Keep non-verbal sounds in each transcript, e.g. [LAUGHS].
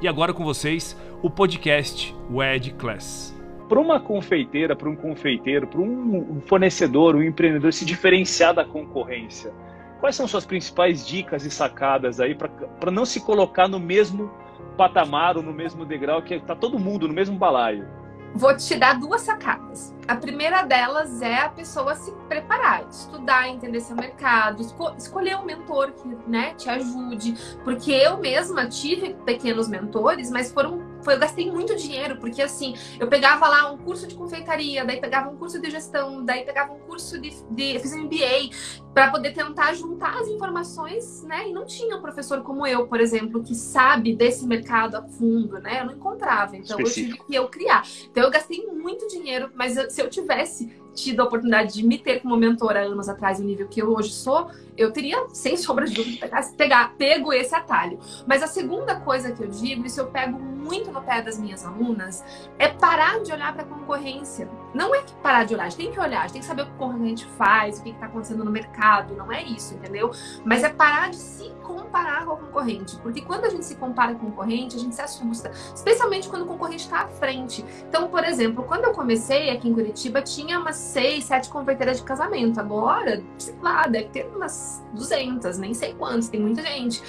E agora com vocês, o podcast WED Class. Para uma confeiteira, para um confeiteiro, para um fornecedor, um empreendedor se diferenciar da concorrência, quais são suas principais dicas e sacadas aí para não se colocar no mesmo patamar ou no mesmo degrau que está todo mundo no mesmo balaio? Vou te dar duas sacadas. A primeira delas é a pessoa se preparar, estudar, entender seu mercado, esco escolher um mentor que né, te ajude. Porque eu mesma tive pequenos mentores, mas foram foi, eu gastei muito dinheiro, porque assim, eu pegava lá um curso de confeitaria, daí pegava um curso de gestão, daí pegava um curso de. de eu fiz um MBA para poder tentar juntar as informações, né? E não tinha um professor como eu, por exemplo, que sabe desse mercado a fundo, né? Eu não encontrava. Então Específico. eu tive que eu criar. Então eu gastei muito dinheiro, mas se eu tivesse tido a oportunidade de me ter como mentora anos atrás, no nível que eu hoje sou, eu teria, sem sombra de dúvida, pegar, pego esse atalho. Mas a segunda coisa que eu digo, isso eu pego muito no pé das minhas alunas, é parar de olhar para a concorrência. Não é que parar de olhar, a gente tem que olhar, a gente tem que saber o que o concorrente faz, o que está acontecendo no mercado, não é isso, entendeu? Mas é parar de se comparar com o concorrente. Porque quando a gente se compara com o concorrente, a gente se assusta. Especialmente quando o concorrente está à frente. Então, por exemplo, quando eu comecei aqui em Curitiba, tinha umas seis, sete confeiteiras de casamento. Agora, sei lá, deve ter umas 200, nem sei quantos, tem muita gente.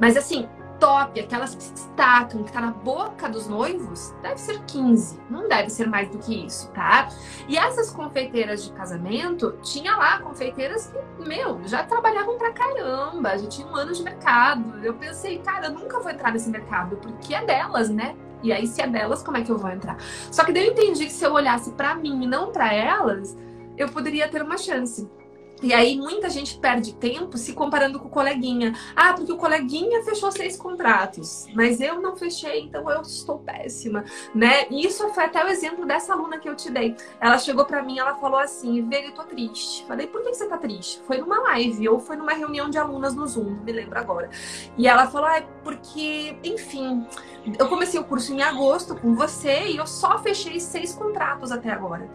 Mas assim, top, aquelas que se destacam, que tá na boca dos noivos, deve ser 15, não deve ser mais do que isso, tá? E essas confeiteiras de casamento, tinha lá confeiteiras que, meu, já trabalhavam pra caramba, já tinham anos de mercado. Eu pensei, cara, eu nunca vou entrar nesse mercado, porque é delas, né? E aí, se é delas, como é que eu vou entrar? Só que daí eu entendi que se eu olhasse para mim e não para elas, eu poderia ter uma chance. E aí muita gente perde tempo se comparando com o coleguinha. Ah, porque o coleguinha fechou seis contratos, mas eu não fechei, então eu estou péssima, né? E isso foi até o exemplo dessa aluna que eu te dei. Ela chegou para mim, ela falou assim: "Velho, eu tô triste". Falei: "Por que você tá triste?". Foi numa live ou foi numa reunião de alunas no Zoom, me lembro agora. E ela falou: "Ah, porque, enfim, eu comecei o curso em agosto com você e eu só fechei seis contratos até agora".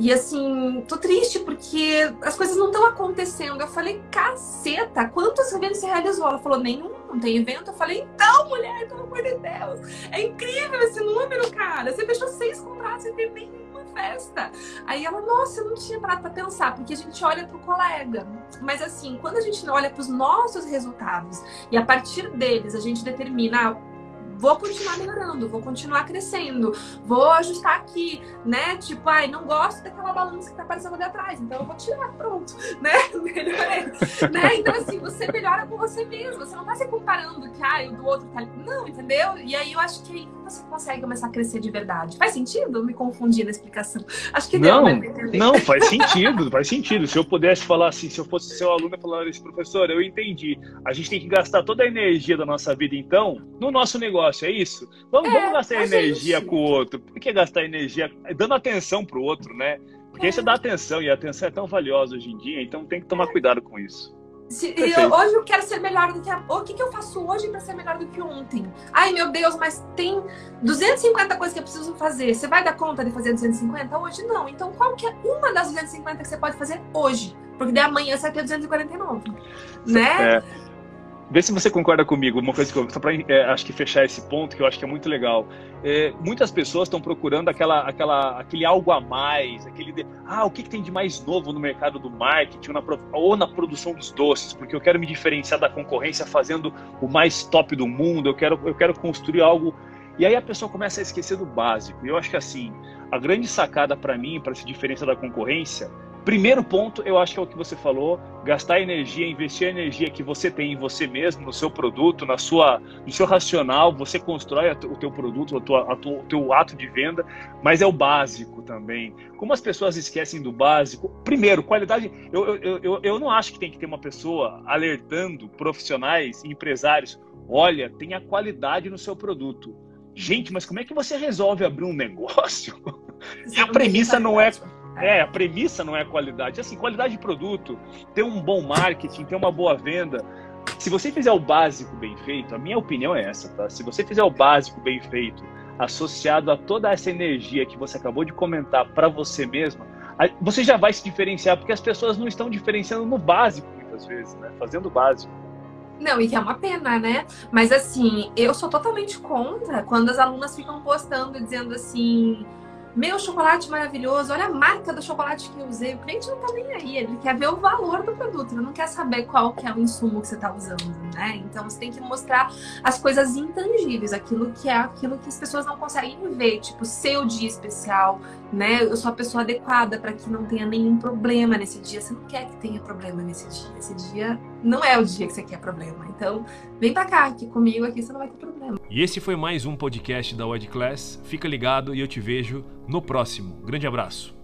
E assim, tô triste porque as coisas não estão acontecendo. Eu falei, caceta, quantos eventos você realizou? Ela falou, nenhum, não tem evento. Eu falei, então, mulher, pelo amor de Deus, é incrível esse número, cara. Você fechou seis contratos e tem nenhuma festa. Aí ela, nossa, eu não tinha parado pra pensar, porque a gente olha pro colega. Mas assim, quando a gente olha para os nossos resultados e a partir deles a gente determina vou continuar melhorando, vou continuar crescendo, vou ajustar aqui, né? Tipo, ai, não gosto daquela balança que tá aparecendo ali atrás, então eu vou tirar, pronto, [LAUGHS] né? Melhorei, [LAUGHS] né? Então, assim, você melhora com você mesmo, você não tá se comparando que, ai, o do outro tá. Não, entendeu? E aí eu acho que aí você consegue começar a crescer de verdade. Faz sentido? Me confundir na explicação. Acho que não, deu, Não, faz sentido, faz sentido. Se eu pudesse falar assim, se eu fosse seu aluno, eu falaria assim, professor, eu entendi. A gente tem que gastar toda a energia da nossa vida, então, no nosso negócio negócio, é isso? Vamos, é, vamos gastar energia gente. com o outro. Por que gastar energia dando atenção pro outro, né? Porque aí você dá atenção e a atenção é tão valiosa hoje em dia, então tem que tomar cuidado com isso. Se, eu, hoje eu quero ser melhor do que a, o que, que eu faço hoje para ser melhor do que ontem? Ai, meu Deus, mas tem 250 coisas que eu preciso fazer. Você vai dar conta de fazer 250? Hoje não. Então, qual que é uma das 250 que você pode fazer hoje? Porque de amanhã você vai ter 249. Né? É. Vê se você concorda comigo, uma coisa que eu, só para é, acho que fechar esse ponto que eu acho que é muito legal. É, muitas pessoas estão procurando aquela, aquela, aquele algo a mais, aquele de, ah, o que, que tem de mais novo no mercado do marketing ou na, ou na produção dos doces, porque eu quero me diferenciar da concorrência fazendo o mais top do mundo, eu quero, eu quero construir algo. E aí a pessoa começa a esquecer do básico. E eu acho que assim, a grande sacada para mim, para se diferenciar da concorrência, Primeiro ponto, eu acho que é o que você falou, gastar energia, investir a energia que você tem em você mesmo, no seu produto, na sua, no seu racional, você constrói o teu produto, o, tua, teu ato de venda, mas é o básico também. Como as pessoas esquecem do básico, primeiro, qualidade, eu, eu, eu, eu não acho que tem que ter uma pessoa alertando profissionais, empresários, olha, tenha qualidade no seu produto. Gente, mas como é que você resolve abrir um [LAUGHS] negócio? A premissa não é é, a premissa não é qualidade. Assim, qualidade de produto, ter um bom marketing, ter uma boa venda. Se você fizer o básico bem feito, a minha opinião é essa, tá? Se você fizer o básico bem feito, associado a toda essa energia que você acabou de comentar para você mesma, você já vai se diferenciar, porque as pessoas não estão diferenciando no básico muitas vezes, né? Fazendo o básico. Não, e que é uma pena, né? Mas assim, eu sou totalmente contra quando as alunas ficam postando dizendo assim meu chocolate maravilhoso, olha a marca do chocolate que eu usei. O cliente não tá nem aí, ele quer ver o valor do produto, ele não quer saber qual que é o insumo que você tá usando, né? Então você tem que mostrar as coisas intangíveis, aquilo que é aquilo que as pessoas não conseguem ver, tipo seu dia especial, né? Eu sou a pessoa adequada para que não tenha nenhum problema nesse dia. Você não quer que tenha problema nesse dia. Esse dia não é o dia que você quer problema. Então, vem para cá, que comigo aqui você não vai ter problema. E esse foi mais um podcast da Wed Class. Fica ligado e eu te vejo no próximo. Grande abraço.